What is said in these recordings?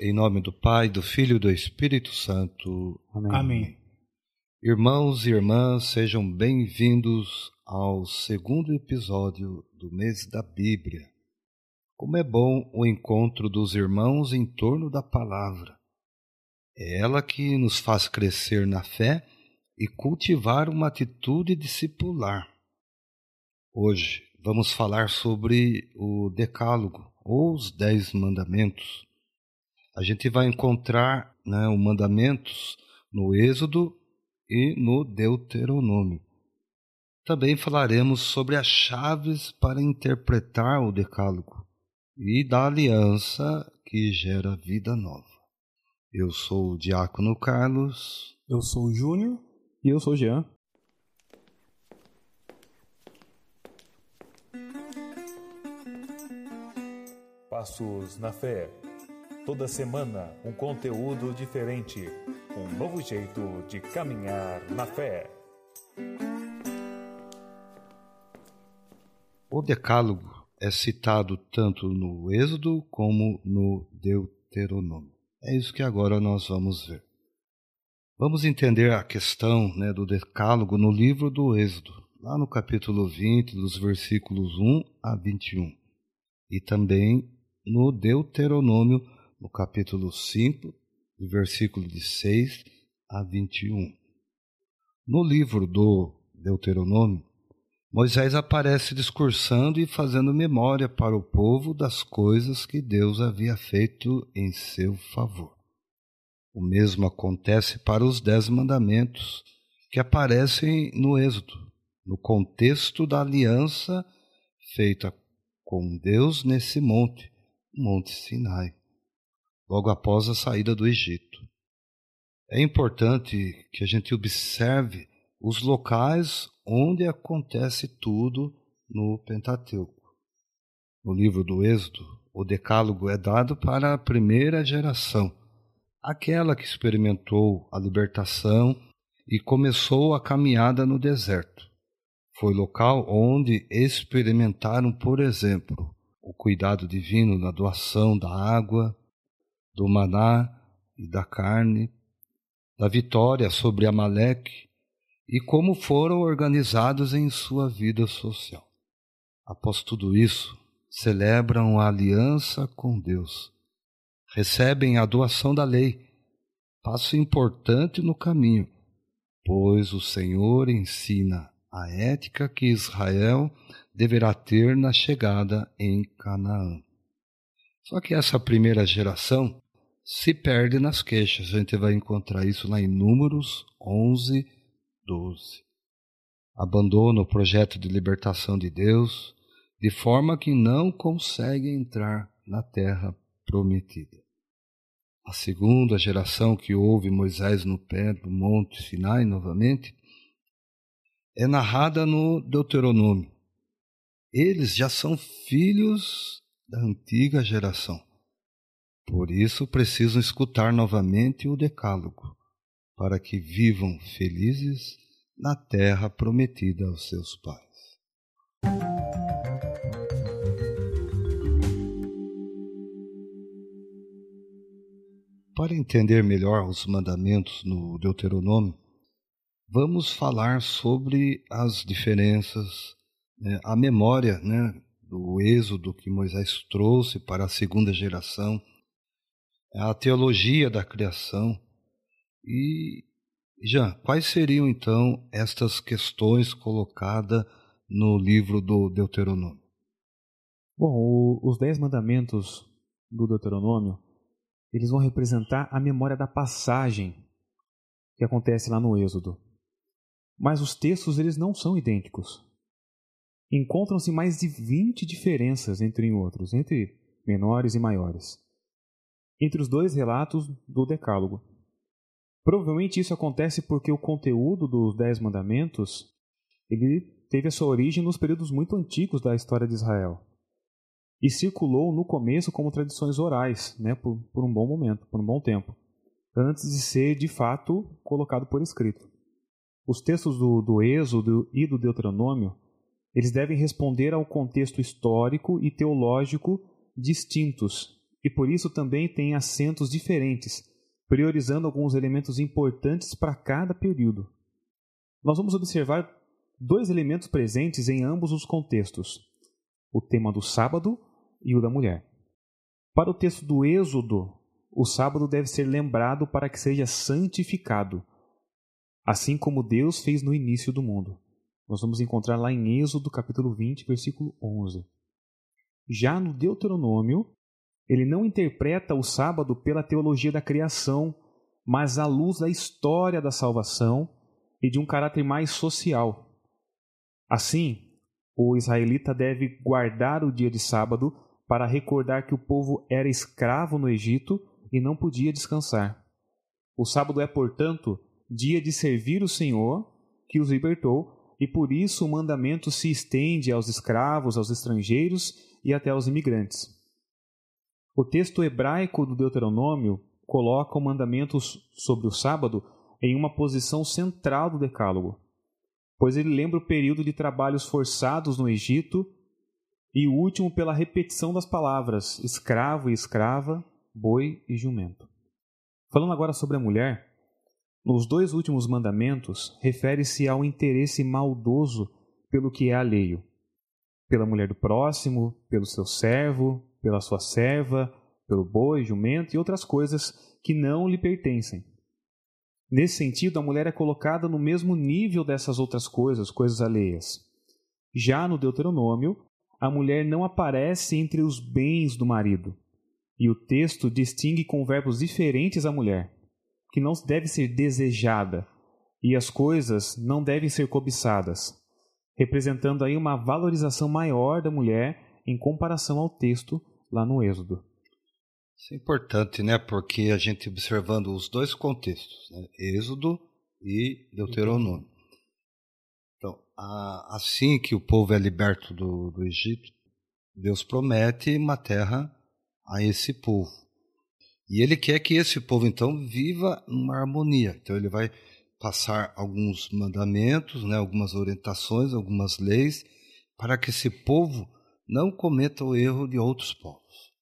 Em nome do Pai, do Filho e do Espírito Santo. Amém. Amém. Irmãos e irmãs, sejam bem-vindos ao segundo episódio do mês da Bíblia. Como é bom o encontro dos irmãos em torno da palavra. É ela que nos faz crescer na fé e cultivar uma atitude discipular. Hoje vamos falar sobre o Decálogo, ou os Dez Mandamentos a gente vai encontrar né, os mandamentos no Êxodo e no Deuteronômio. Também falaremos sobre as chaves para interpretar o Decálogo e da aliança que gera vida nova. Eu sou o Diácono Carlos. Eu sou o Júnior. E eu sou o Jean. Passos na fé. Toda semana, um conteúdo diferente. Um novo jeito de caminhar na fé. O Decálogo é citado tanto no Êxodo como no Deuteronômio. É isso que agora nós vamos ver. Vamos entender a questão né, do Decálogo no livro do Êxodo, lá no capítulo 20, dos versículos 1 a 21, e também no Deuteronômio, no capítulo 5, do versículo de 6 a 21. No livro do Deuteronômio, Moisés aparece discursando e fazendo memória para o povo das coisas que Deus havia feito em seu favor. O mesmo acontece para os Dez Mandamentos, que aparecem no Êxodo, no contexto da aliança feita com Deus nesse monte, Monte Sinai logo após a saída do Egito. É importante que a gente observe os locais onde acontece tudo no Pentateuco. No livro do Êxodo, o Decálogo é dado para a primeira geração, aquela que experimentou a libertação e começou a caminhada no deserto. Foi local onde experimentaram, por exemplo, o cuidado divino na doação da água, do maná e da carne, da vitória sobre Amaleque e como foram organizados em sua vida social. Após tudo isso, celebram a aliança com Deus, recebem a doação da lei, passo importante no caminho, pois o Senhor ensina a ética que Israel deverá ter na chegada em Canaã. Só que essa primeira geração se perde nas queixas. A gente vai encontrar isso lá em Números 11, 12. Abandona o projeto de libertação de Deus, de forma que não consegue entrar na terra prometida. A segunda geração que ouve Moisés no pé do Monte Sinai novamente é narrada no Deuteronômio. Eles já são filhos da antiga geração. Por isso precisam escutar novamente o Decálogo, para que vivam felizes na terra prometida aos seus pais. Para entender melhor os mandamentos no Deuteronômio, vamos falar sobre as diferenças, né, a memória né, do êxodo que Moisés trouxe para a segunda geração a teologia da criação. E, Jean, quais seriam então estas questões colocadas no livro do Deuteronômio? Bom, o, os Dez Mandamentos do Deuteronômio, eles vão representar a memória da passagem que acontece lá no Êxodo. Mas os textos eles não são idênticos. Encontram-se mais de 20 diferenças entre outros, entre menores e maiores entre os dois relatos do Decálogo. Provavelmente isso acontece porque o conteúdo dos Dez Mandamentos ele teve a sua origem nos períodos muito antigos da história de Israel e circulou no começo como tradições orais, né, por, por um bom momento, por um bom tempo, antes de ser de fato colocado por escrito. Os textos do, do Êxodo e do Deuteronômio eles devem responder ao contexto histórico e teológico distintos e por isso também tem acentos diferentes, priorizando alguns elementos importantes para cada período. Nós vamos observar dois elementos presentes em ambos os contextos: o tema do sábado e o da mulher. Para o texto do Êxodo, o sábado deve ser lembrado para que seja santificado, assim como Deus fez no início do mundo. Nós vamos encontrar lá em Êxodo, capítulo 20, versículo 11. Já no Deuteronômio, ele não interpreta o sábado pela teologia da criação, mas à luz da história da salvação e de um caráter mais social. Assim, o israelita deve guardar o dia de sábado para recordar que o povo era escravo no Egito e não podia descansar. O sábado é, portanto, dia de servir o Senhor, que os libertou, e por isso o mandamento se estende aos escravos, aos estrangeiros e até aos imigrantes. O texto hebraico do Deuteronômio coloca o mandamento sobre o sábado em uma posição central do Decálogo, pois ele lembra o período de trabalhos forçados no Egito e o último pela repetição das palavras escravo e escrava, boi e jumento. Falando agora sobre a mulher, nos dois últimos mandamentos refere-se ao interesse maldoso pelo que é alheio, pela mulher do próximo, pelo seu servo, pela sua serva, pelo boi, jumento e outras coisas que não lhe pertencem. Nesse sentido, a mulher é colocada no mesmo nível dessas outras coisas, coisas alheias. Já no Deuteronômio, a mulher não aparece entre os bens do marido, e o texto distingue com verbos diferentes a mulher, que não deve ser desejada, e as coisas não devem ser cobiçadas, representando aí uma valorização maior da mulher em comparação ao texto lá no Êxodo. Isso é importante, né? Porque a gente observando os dois contextos, né? Êxodo e Deuteronômio. Então, assim que o povo é liberto do, do Egito, Deus promete uma terra a esse povo. E ele quer que esse povo, então, viva uma harmonia. Então, ele vai passar alguns mandamentos, né, algumas orientações, algumas leis, para que esse povo não cometa o erro de outros povos.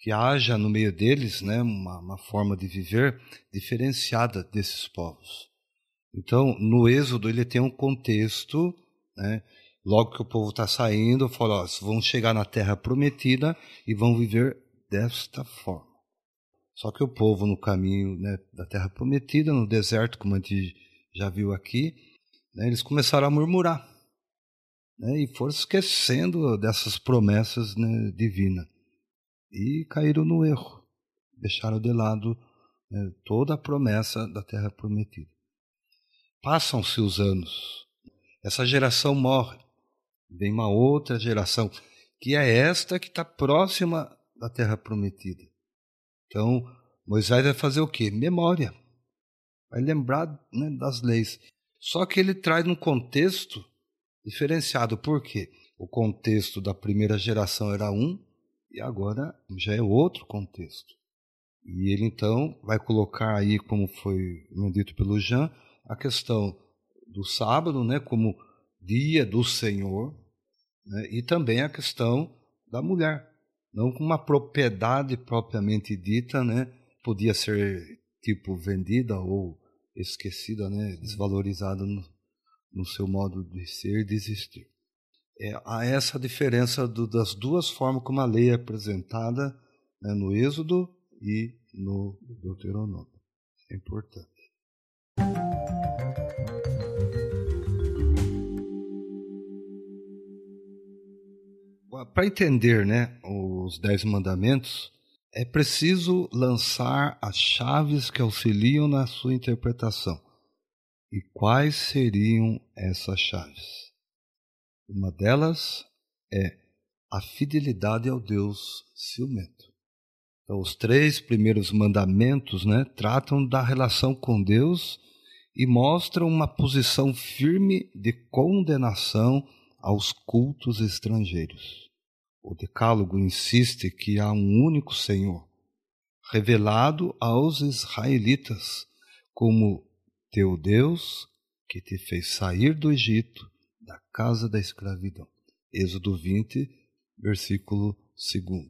Que haja no meio deles né, uma, uma forma de viver diferenciada desses povos. Então, no Êxodo, ele tem um contexto, né, logo que o povo está saindo, fala: ó, vão chegar na terra prometida e vão viver desta forma. Só que o povo, no caminho né, da terra prometida, no deserto, como a gente já viu aqui, né, eles começaram a murmurar né, e foram esquecendo dessas promessas né, divinas. E caíram no erro, deixaram de lado né, toda a promessa da terra prometida. Passam-se os anos, essa geração morre, vem uma outra geração, que é esta que está próxima da terra prometida. Então, Moisés vai fazer o quê? Memória. Vai lembrar né, das leis. Só que ele traz um contexto diferenciado. Por quê? O contexto da primeira geração era um e agora já é outro contexto. E ele então vai colocar aí, como foi dito pelo Jean, a questão do sábado, né, como dia do Senhor, né, e também a questão da mulher, não como uma propriedade propriamente dita, né, podia ser tipo vendida ou esquecida, né, desvalorizada no, no seu modo de ser e de existir. É, há essa diferença do, das duas formas como a lei é apresentada né, no Êxodo e no Deuteronômio. É importante. Para entender né, os Dez Mandamentos, é preciso lançar as chaves que auxiliam na sua interpretação. E quais seriam essas chaves? Uma delas é a fidelidade ao Deus ciumento. Então, os três primeiros mandamentos né, tratam da relação com Deus e mostram uma posição firme de condenação aos cultos estrangeiros. O Decálogo insiste que há um único Senhor, revelado aos israelitas como teu Deus que te fez sair do Egito, da casa da escravidão. Êxodo 20, versículo 2.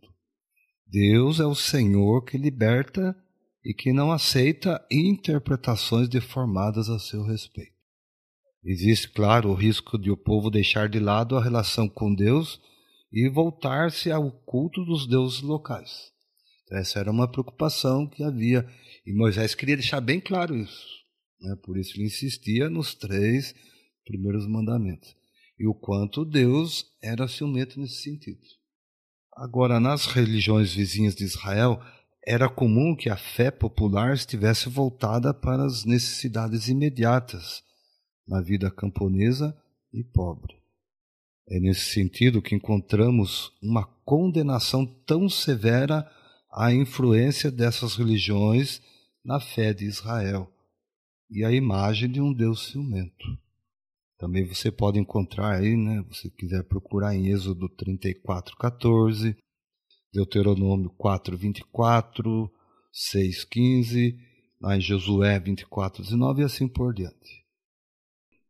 Deus é o Senhor que liberta e que não aceita interpretações deformadas a seu respeito. Existe, claro, o risco de o povo deixar de lado a relação com Deus e voltar-se ao culto dos deuses locais. Essa era uma preocupação que havia, e Moisés queria deixar bem claro isso. Né? Por isso ele insistia nos três primeiros mandamentos. E o quanto Deus era ciumento nesse sentido. Agora, nas religiões vizinhas de Israel, era comum que a fé popular estivesse voltada para as necessidades imediatas na vida camponesa e pobre. É nesse sentido que encontramos uma condenação tão severa à influência dessas religiões na fé de Israel e à imagem de um Deus ciumento. Também você pode encontrar aí, né, se quiser procurar em Êxodo 34, 14, Deuteronômio 4, 24, 6, 15, lá em Josué 24, 19 e assim por diante.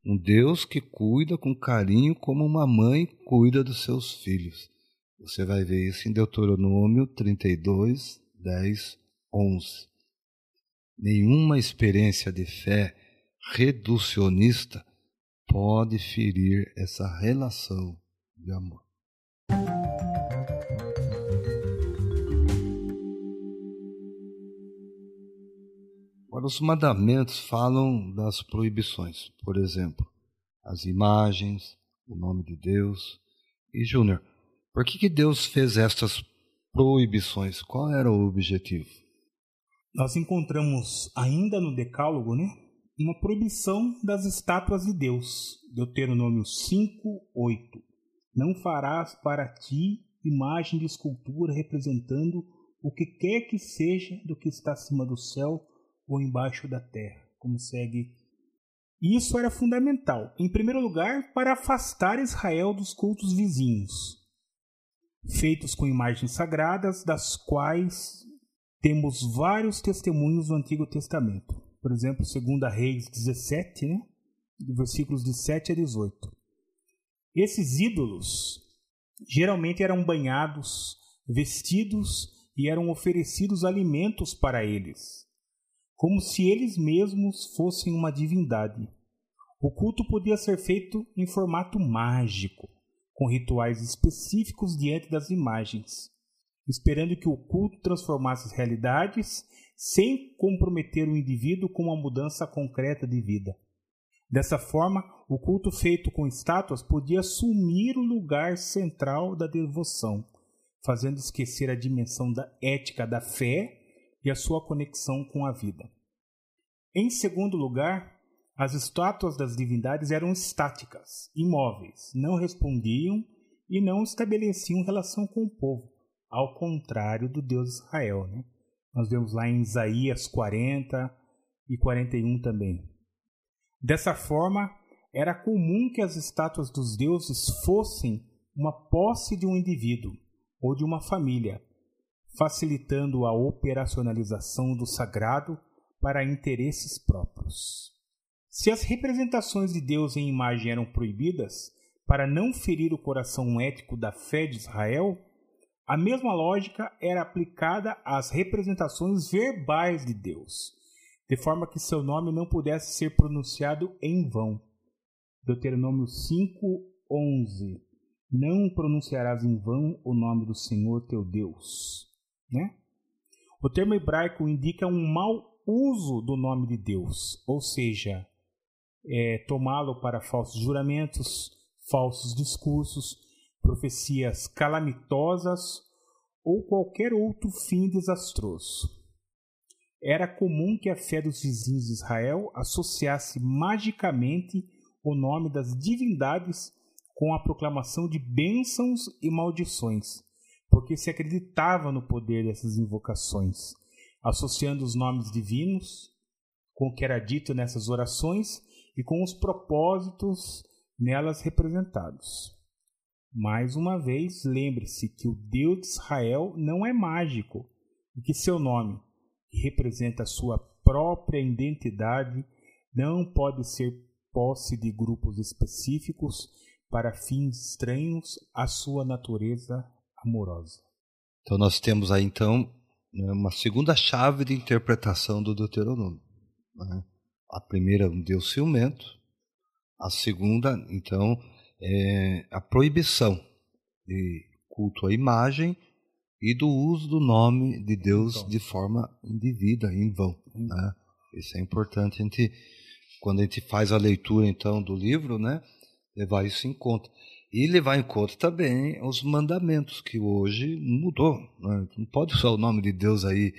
Um Deus que cuida com carinho como uma mãe cuida dos seus filhos. Você vai ver isso em Deuteronômio 32, 10, 11. Nenhuma experiência de fé reducionista pode ferir essa relação de amor. Agora, os mandamentos falam das proibições, por exemplo, as imagens, o nome de Deus. E, Júnior, por que, que Deus fez estas proibições? Qual era o objetivo? Nós encontramos ainda no Decálogo, né, uma proibição das estátuas de Deus. Deuteronômio 5, 8. Não farás para ti imagem de escultura representando o que quer que seja do que está acima do céu ou embaixo da terra, como segue. Isso era fundamental, em primeiro lugar, para afastar Israel dos cultos vizinhos, feitos com imagens sagradas, das quais temos vários testemunhos no Antigo Testamento. Por exemplo, 2 Reis 17, né? versículos de 7 a 18. Esses ídolos geralmente eram banhados, vestidos e eram oferecidos alimentos para eles como se eles mesmos fossem uma divindade. O culto podia ser feito em formato mágico, com rituais específicos diante das imagens, esperando que o culto transformasse as realidades sem comprometer o indivíduo com uma mudança concreta de vida. Dessa forma, o culto feito com estátuas podia assumir o lugar central da devoção, fazendo esquecer a dimensão da ética da fé e a sua conexão com a vida. Em segundo lugar, as estátuas das divindades eram estáticas, imóveis, não respondiam e não estabeleciam relação com o povo, ao contrário do Deus Israel. Né? Nós vemos lá em Isaías 40 e 41 também. Dessa forma, era comum que as estátuas dos deuses fossem uma posse de um indivíduo ou de uma família, facilitando a operacionalização do sagrado para interesses próprios. Se as representações de Deus em imagem eram proibidas para não ferir o coração ético da fé de Israel, a mesma lógica era aplicada às representações verbais de Deus, de forma que seu nome não pudesse ser pronunciado em vão. Deuteronômio 5:11 Não pronunciarás em vão o nome do Senhor teu Deus, né? O termo hebraico indica um mau uso do nome de Deus, ou seja, é, tomá-lo para falsos juramentos, falsos discursos, profecias calamitosas ou qualquer outro fim desastroso. Era comum que a fé dos vizinhos de Israel associasse magicamente o nome das divindades com a proclamação de bênçãos e maldições, porque se acreditava no poder dessas invocações associando os nomes divinos com o que era dito nessas orações e com os propósitos nelas representados. Mais uma vez, lembre-se que o Deus de Israel não é mágico e que seu nome, que representa sua própria identidade, não pode ser posse de grupos específicos para fins estranhos à sua natureza amorosa. Então nós temos aí então né, uma segunda chave de interpretação do Deuteronômio. Né? A primeira, um Deus ciumento. A segunda, então, é a proibição de culto à imagem e do uso do nome de Deus então. de forma indevida, em vão. Né? Isso é importante a gente, quando a gente faz a leitura então do livro, né, levar isso em conta. E levar em conta também os mandamentos, que hoje mudou. Né? Não pode usar o nome de Deus aí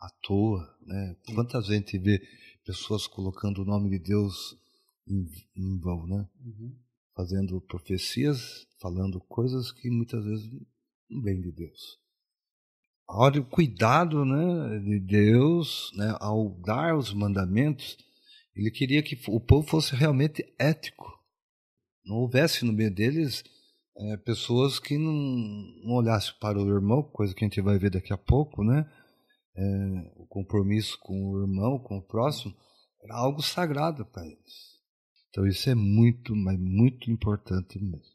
à toa. Né? Quantas vezes a gente vê pessoas colocando o nome de Deus em, em vão, né? Uhum. Fazendo profecias, falando coisas que muitas vezes não vêm de Deus. Olha o cuidado né, de Deus né, ao dar os mandamentos, ele queria que o povo fosse realmente ético. Não houvesse no meio deles é, pessoas que não, não olhassem para o irmão, coisa que a gente vai ver daqui a pouco, né? É, o compromisso com o irmão, com o próximo, era algo sagrado para eles. Então isso é muito, mas muito importante mesmo.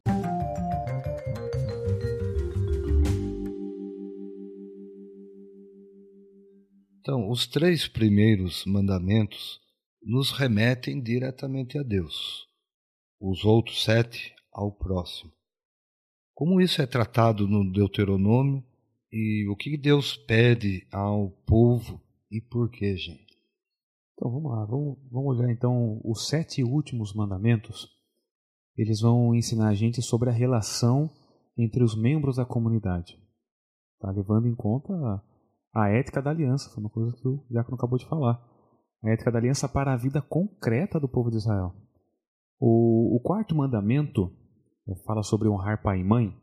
Então, os três primeiros mandamentos nos remetem diretamente a Deus, os outros sete ao próximo. Como isso é tratado no Deuteronômio e o que Deus pede ao povo e por quê, gente? Então vamos lá, vamos, vamos olhar então os sete últimos mandamentos. Eles vão ensinar a gente sobre a relação entre os membros da comunidade, tá? levando em conta a ética da aliança, foi uma coisa que o Diácono acabou de falar. A ética da aliança para a vida concreta do povo de Israel. O, o quarto mandamento né, fala sobre honrar pai e mãe.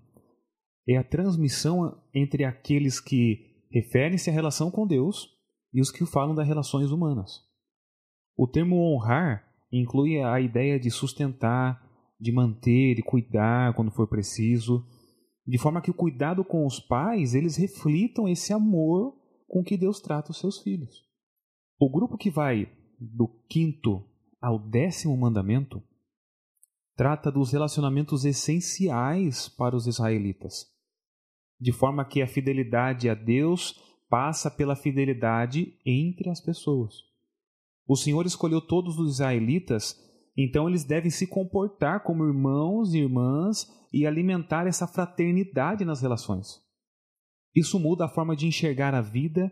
É a transmissão entre aqueles que referem-se à relação com Deus e os que falam das relações humanas. O termo honrar inclui a ideia de sustentar, de manter e cuidar quando for preciso, de forma que o cuidado com os pais, eles reflitam esse amor com que Deus trata os seus filhos. O grupo que vai do quinto ao décimo mandamento trata dos relacionamentos essenciais para os israelitas, de forma que a fidelidade a Deus passa pela fidelidade entre as pessoas. O Senhor escolheu todos os israelitas então eles devem se comportar como irmãos e irmãs e alimentar essa fraternidade nas relações. Isso muda a forma de enxergar a vida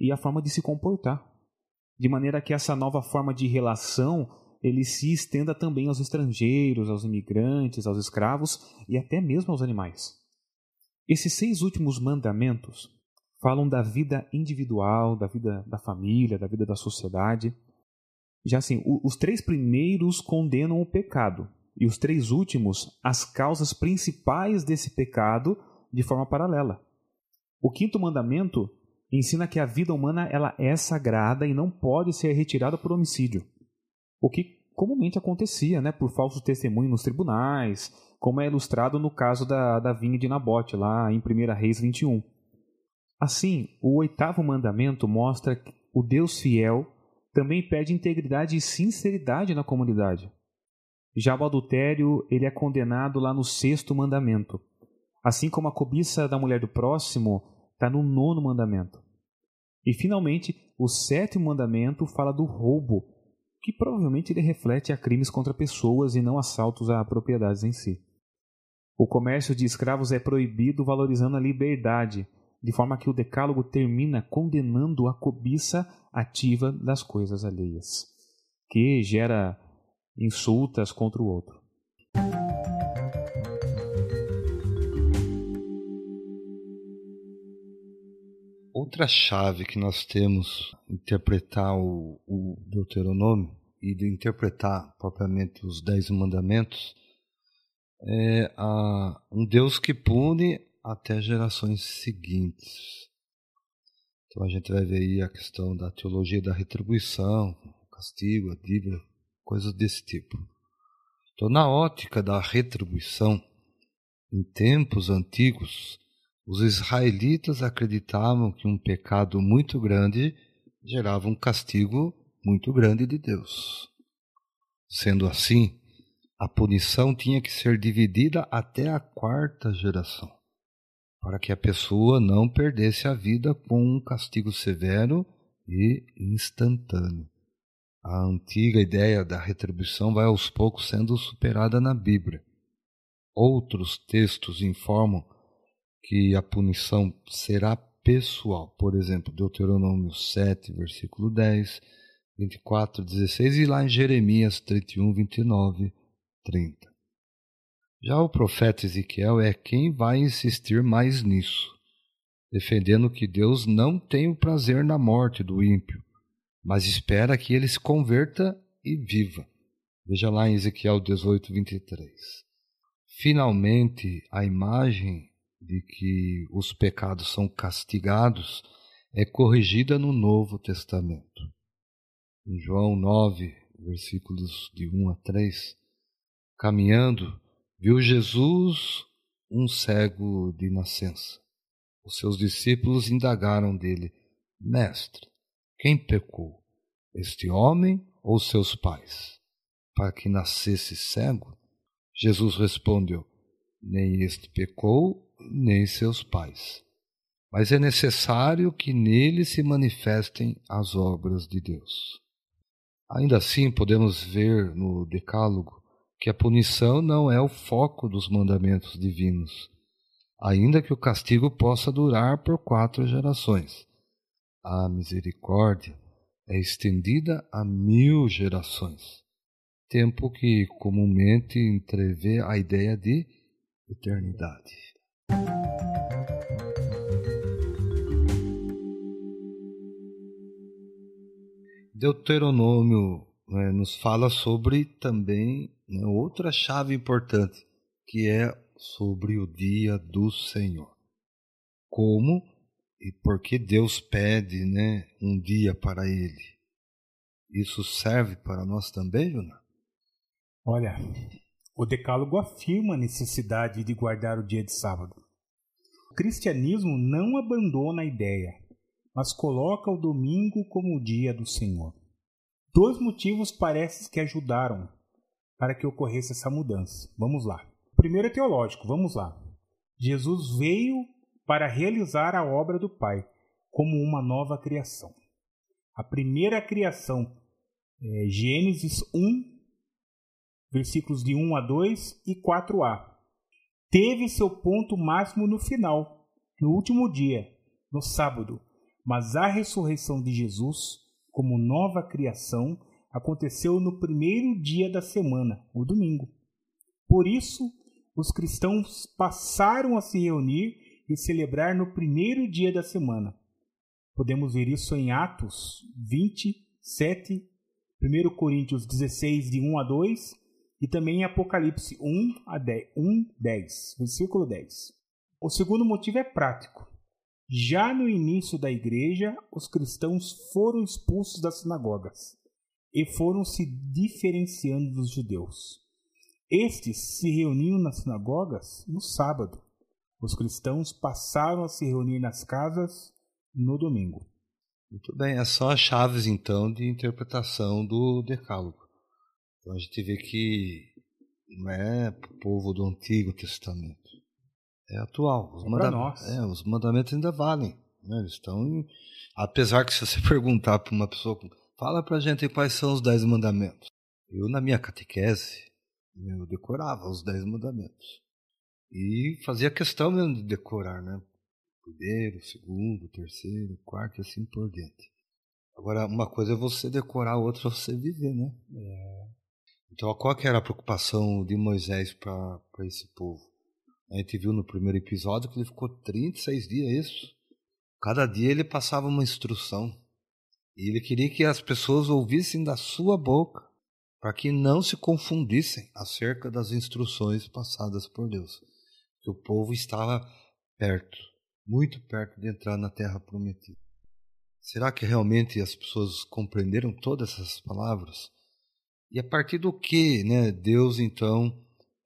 e a forma de se comportar, de maneira que essa nova forma de relação ele se estenda também aos estrangeiros, aos imigrantes, aos escravos e até mesmo aos animais. Esses seis últimos mandamentos falam da vida individual, da vida da família, da vida da sociedade já assim, os três primeiros condenam o pecado e os três últimos as causas principais desse pecado de forma paralela. O quinto mandamento ensina que a vida humana ela é sagrada e não pode ser retirada por homicídio. O que comumente acontecia né, por falso testemunho nos tribunais, como é ilustrado no caso da, da vinha de Nabote, lá em 1 Reis 21. Assim, o oitavo mandamento mostra o Deus fiel também pede integridade e sinceridade na comunidade. Já o adultério, ele é condenado lá no sexto mandamento. Assim como a cobiça da mulher do próximo está no nono mandamento. E finalmente, o sétimo mandamento fala do roubo, que provavelmente ele reflete a crimes contra pessoas e não assaltos a propriedades em si. O comércio de escravos é proibido valorizando a liberdade, de forma que o decálogo termina condenando a cobiça ativa das coisas alheias, que gera insultas contra o outro. Outra chave que nós temos interpretar o, o Deuteronômio e de interpretar propriamente os Dez Mandamentos é a, um Deus que pune até gerações seguintes. Então a gente vai ver aí a questão da teologia da retribuição, castigo, a dívida, coisas desse tipo. Então, na ótica da retribuição, em tempos antigos, os israelitas acreditavam que um pecado muito grande gerava um castigo muito grande de Deus. Sendo assim, a punição tinha que ser dividida até a quarta geração para que a pessoa não perdesse a vida com um castigo severo e instantâneo. A antiga ideia da retribuição vai aos poucos sendo superada na Bíblia. Outros textos informam que a punição será pessoal. Por exemplo, Deuteronômio 7, versículo 10, 24, 16 e lá em Jeremias 31, 29, 30. Já o profeta Ezequiel é quem vai insistir mais nisso, defendendo que Deus não tem o prazer na morte do ímpio, mas espera que ele se converta e viva. Veja lá em Ezequiel 18, 23. Finalmente, a imagem de que os pecados são castigados é corrigida no Novo Testamento. Em João 9, versículos de 1 a 3, caminhando, Viu Jesus um cego de nascença. Os seus discípulos indagaram dele: Mestre, quem pecou, este homem ou seus pais, para que nascesse cego? Jesus respondeu: Nem este pecou, nem seus pais. Mas é necessário que nele se manifestem as obras de Deus. Ainda assim, podemos ver no Decálogo que a punição não é o foco dos mandamentos divinos, ainda que o castigo possa durar por quatro gerações. A misericórdia é estendida a mil gerações, tempo que comumente entrevê a ideia de eternidade. Deuteronômio né, nos fala sobre também né, outra chave importante, que é sobre o dia do Senhor. Como e por que Deus pede né, um dia para ele? Isso serve para nós também, Juna? Olha, o Decálogo afirma a necessidade de guardar o dia de sábado. O cristianismo não abandona a ideia, mas coloca o domingo como o dia do Senhor. Dois motivos parecem que ajudaram para que ocorresse essa mudança. Vamos lá. Primeiro é teológico, vamos lá. Jesus veio para realizar a obra do Pai como uma nova criação. A primeira criação, é Gênesis 1, versículos de 1 a 2 e 4a, teve seu ponto máximo no final, no último dia, no sábado, mas a ressurreição de Jesus, como nova criação, aconteceu no primeiro dia da semana, o domingo. Por isso, os cristãos passaram a se reunir e celebrar no primeiro dia da semana. Podemos ver isso em Atos 27, 1 Coríntios 16, de 1 a 2, e também em Apocalipse 1 a 10, 1, 10, versículo 10. O segundo motivo é prático. Já no início da igreja, os cristãos foram expulsos das sinagogas e foram se diferenciando dos judeus. Estes se reuniam nas sinagogas no sábado. Os cristãos passaram a se reunir nas casas no domingo. Muito bem, é só as chaves então de interpretação do Decálogo. Então a gente vê que não é para o povo do Antigo Testamento, é atual. Os, é manda nós. É, os mandamentos ainda valem. Né? Eles estão, apesar que se você perguntar para uma pessoa Fala pra gente quais são os dez mandamentos. Eu, na minha catequese, eu decorava os dez mandamentos. E fazia questão mesmo de decorar, né? Primeiro, segundo, terceiro, quarto e assim por diante. Agora, uma coisa é você decorar, outra é você viver, né? É. Então, qual que era a preocupação de Moisés para esse povo? A gente viu no primeiro episódio que ele ficou 36 dias, é isso? Cada dia ele passava uma instrução. E ele queria que as pessoas ouvissem da sua boca, para que não se confundissem acerca das instruções passadas por Deus. Que o povo estava perto, muito perto de entrar na terra prometida. Será que realmente as pessoas compreenderam todas essas palavras? E a partir do que né, Deus então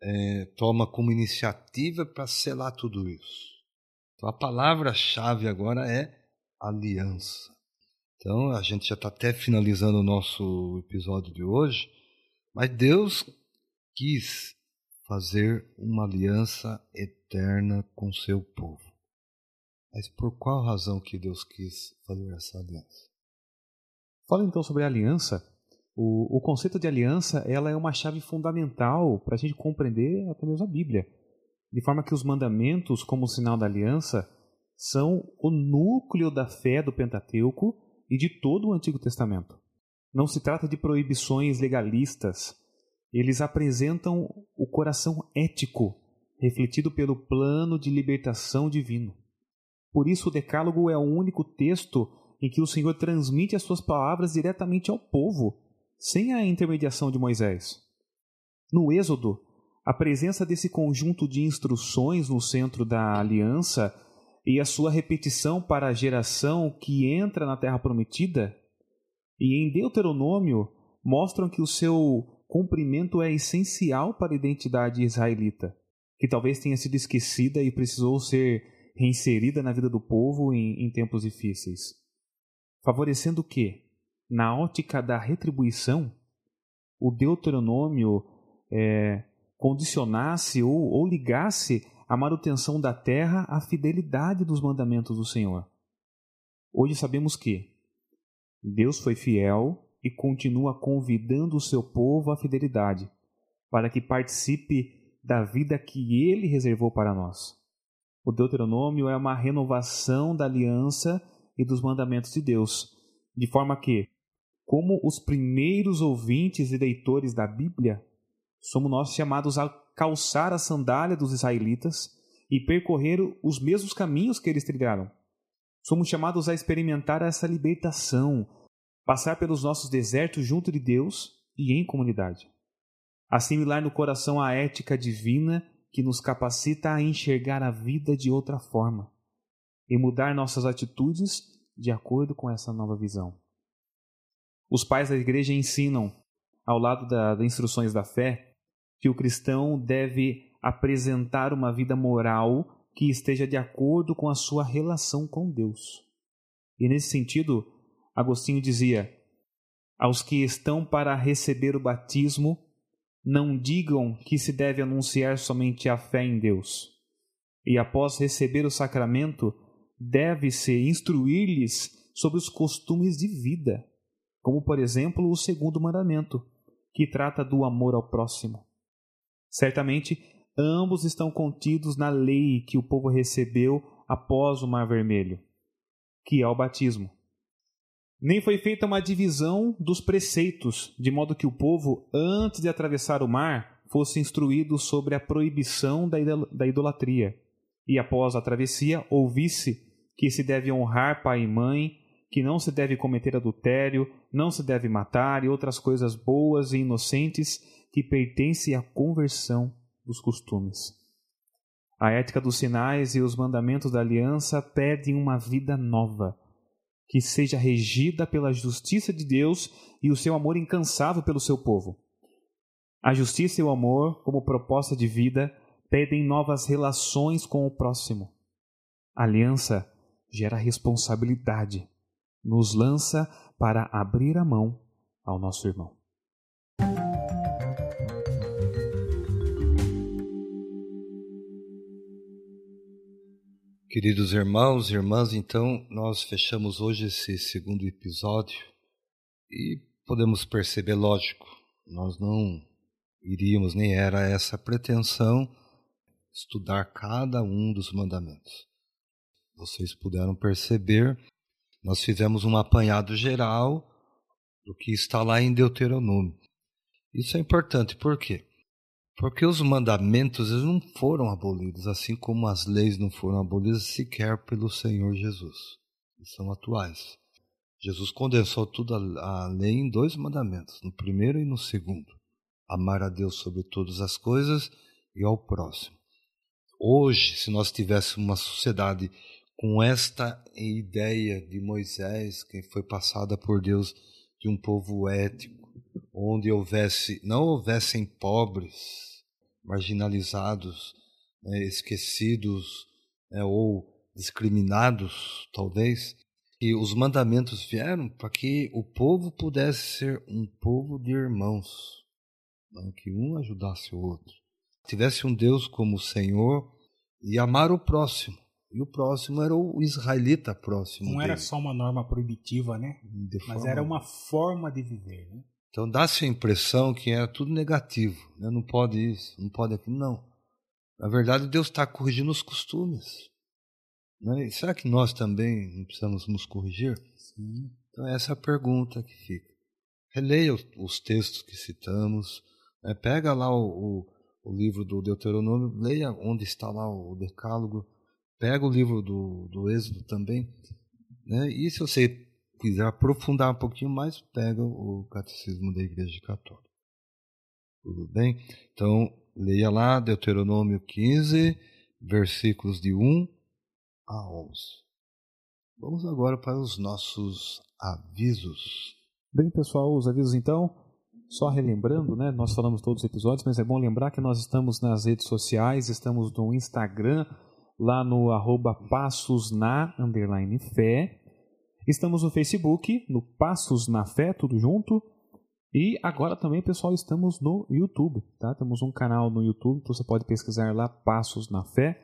é, toma como iniciativa para selar tudo isso? Então a palavra-chave agora é aliança. Então, a gente já está até finalizando o nosso episódio de hoje, mas Deus quis fazer uma aliança eterna com seu povo. Mas por qual razão que Deus quis fazer essa aliança? Fala então sobre a aliança. O, o conceito de aliança ela é uma chave fundamental para a gente compreender até mesmo a Bíblia. De forma que os mandamentos, como sinal da aliança, são o núcleo da fé do Pentateuco e de todo o Antigo Testamento. Não se trata de proibições legalistas. Eles apresentam o coração ético, refletido pelo plano de libertação divino. Por isso, o Decálogo é o único texto em que o Senhor transmite as suas palavras diretamente ao povo, sem a intermediação de Moisés. No Êxodo, a presença desse conjunto de instruções no centro da aliança e a sua repetição para a geração que entra na terra prometida, e em Deuteronômio mostram que o seu cumprimento é essencial para a identidade israelita, que talvez tenha sido esquecida e precisou ser reinserida na vida do povo em, em tempos difíceis. Favorecendo o que? Na ótica da retribuição, o Deuteronômio é, condicionasse ou, ou ligasse a manutenção da terra à fidelidade dos mandamentos do Senhor. Hoje sabemos que Deus foi fiel e continua convidando o seu povo à fidelidade, para que participe da vida que ele reservou para nós. O Deuteronômio é uma renovação da aliança e dos mandamentos de Deus, de forma que, como os primeiros ouvintes e leitores da Bíblia, somos nós chamados a calçar a sandália dos israelitas e percorrer os mesmos caminhos que eles trilharam. Somos chamados a experimentar essa libertação, passar pelos nossos desertos junto de Deus e em comunidade. Assimilar no coração a ética divina que nos capacita a enxergar a vida de outra forma e mudar nossas atitudes de acordo com essa nova visão. Os pais da igreja ensinam, ao lado das instruções da fé, que o cristão deve apresentar uma vida moral que esteja de acordo com a sua relação com Deus. E nesse sentido, Agostinho dizia: Aos que estão para receber o batismo, não digam que se deve anunciar somente a fé em Deus. E após receber o sacramento, deve-se instruir-lhes sobre os costumes de vida, como por exemplo o segundo mandamento, que trata do amor ao próximo. Certamente, ambos estão contidos na lei que o povo recebeu após o Mar Vermelho, que é o batismo. Nem foi feita uma divisão dos preceitos, de modo que o povo, antes de atravessar o mar, fosse instruído sobre a proibição da idolatria, e após a travessia ouvisse que se deve honrar pai e mãe, que não se deve cometer adultério, não se deve matar e outras coisas boas e inocentes que pertencem à conversão dos costumes. A ética dos sinais e os mandamentos da aliança pedem uma vida nova, que seja regida pela justiça de Deus e o seu amor incansável pelo seu povo. A justiça e o amor, como proposta de vida, pedem novas relações com o próximo. A aliança gera responsabilidade, nos lança para abrir a mão ao nosso irmão. Queridos irmãos e irmãs, então nós fechamos hoje esse segundo episódio e podemos perceber, lógico, nós não iríamos, nem era essa pretensão, estudar cada um dos mandamentos vocês puderam perceber, nós fizemos um apanhado geral do que está lá em Deuteronômio. Isso é importante, por quê? Porque os mandamentos eles não foram abolidos, assim como as leis não foram abolidas sequer pelo Senhor Jesus. Eles são atuais. Jesus condensou tudo a lei em dois mandamentos, no primeiro e no segundo: amar a Deus sobre todas as coisas e ao próximo. Hoje, se nós tivéssemos uma sociedade com esta ideia de Moisés, que foi passada por Deus de um povo ético, onde houvesse não houvessem pobres, marginalizados, né, esquecidos né, ou discriminados, talvez, e os mandamentos vieram para que o povo pudesse ser um povo de irmãos, né, que um ajudasse o outro, tivesse um Deus como o Senhor e amar o próximo E o próximo era o israelita próximo. Não era dele. só uma norma proibitiva, né? De Mas forma- era uma forma de viver, né? Então dá-se a impressão que era tudo negativo. Né? Não pode isso, não pode aquilo. Não. Na verdade, Deus está corrigindo os costumes. Né? E será que nós também não precisamos nos corrigir? Sim. Então essa é a pergunta que fica. Releia os, os textos que citamos, né? pega lá o, o, o livro do Deuteronômio, leia onde está lá o Decálogo, pega o livro do, do Êxodo também, né? e se você quiser aprofundar um pouquinho mais, pega o Catecismo da Igreja Católica. Tudo bem? Então, leia lá Deuteronômio 15, versículos de 1 a 11. Vamos agora para os nossos avisos. Bem, pessoal, os avisos então. Só relembrando, né? Nós falamos todos os episódios, mas é bom lembrar que nós estamos nas redes sociais, estamos no Instagram, lá no arroba passos na underline fé. Estamos no Facebook, no Passos na Fé, tudo junto. E agora também, pessoal, estamos no YouTube, tá? Temos um canal no YouTube, então você pode pesquisar lá Passos na Fé.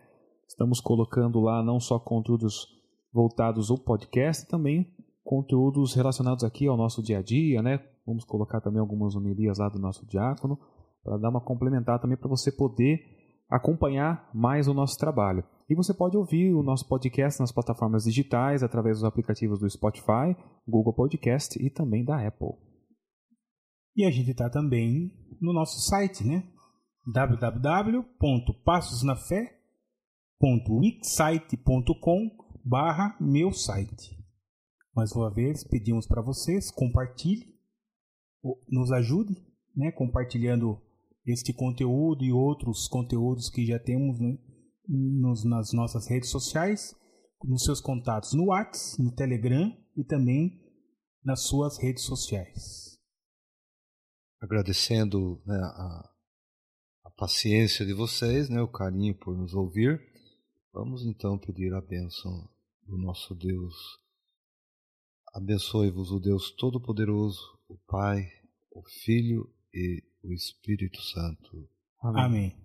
Estamos colocando lá não só conteúdos voltados ao podcast, também conteúdos relacionados aqui ao nosso dia a dia, né? Vamos colocar também algumas homilias lá do nosso diácono para dar uma complementar também para você poder acompanhar mais o nosso trabalho. E você pode ouvir o nosso podcast nas plataformas digitais através dos aplicativos do Spotify, Google Podcast e também da Apple. E a gente está também no nosso site, né? www.passosnafé.wixsite.com barra meu site. Mais uma vez, pedimos para vocês, compartilhe, nos ajude, né? Compartilhando este conteúdo e outros conteúdos que já temos né? Nos, nas nossas redes sociais, nos seus contatos no WhatsApp, no Telegram e também nas suas redes sociais. Agradecendo né, a, a paciência de vocês, né, o carinho por nos ouvir, vamos então pedir a bênção do nosso Deus. Abençoe-vos o Deus Todo-Poderoso, o Pai, o Filho e o Espírito Santo. Amém.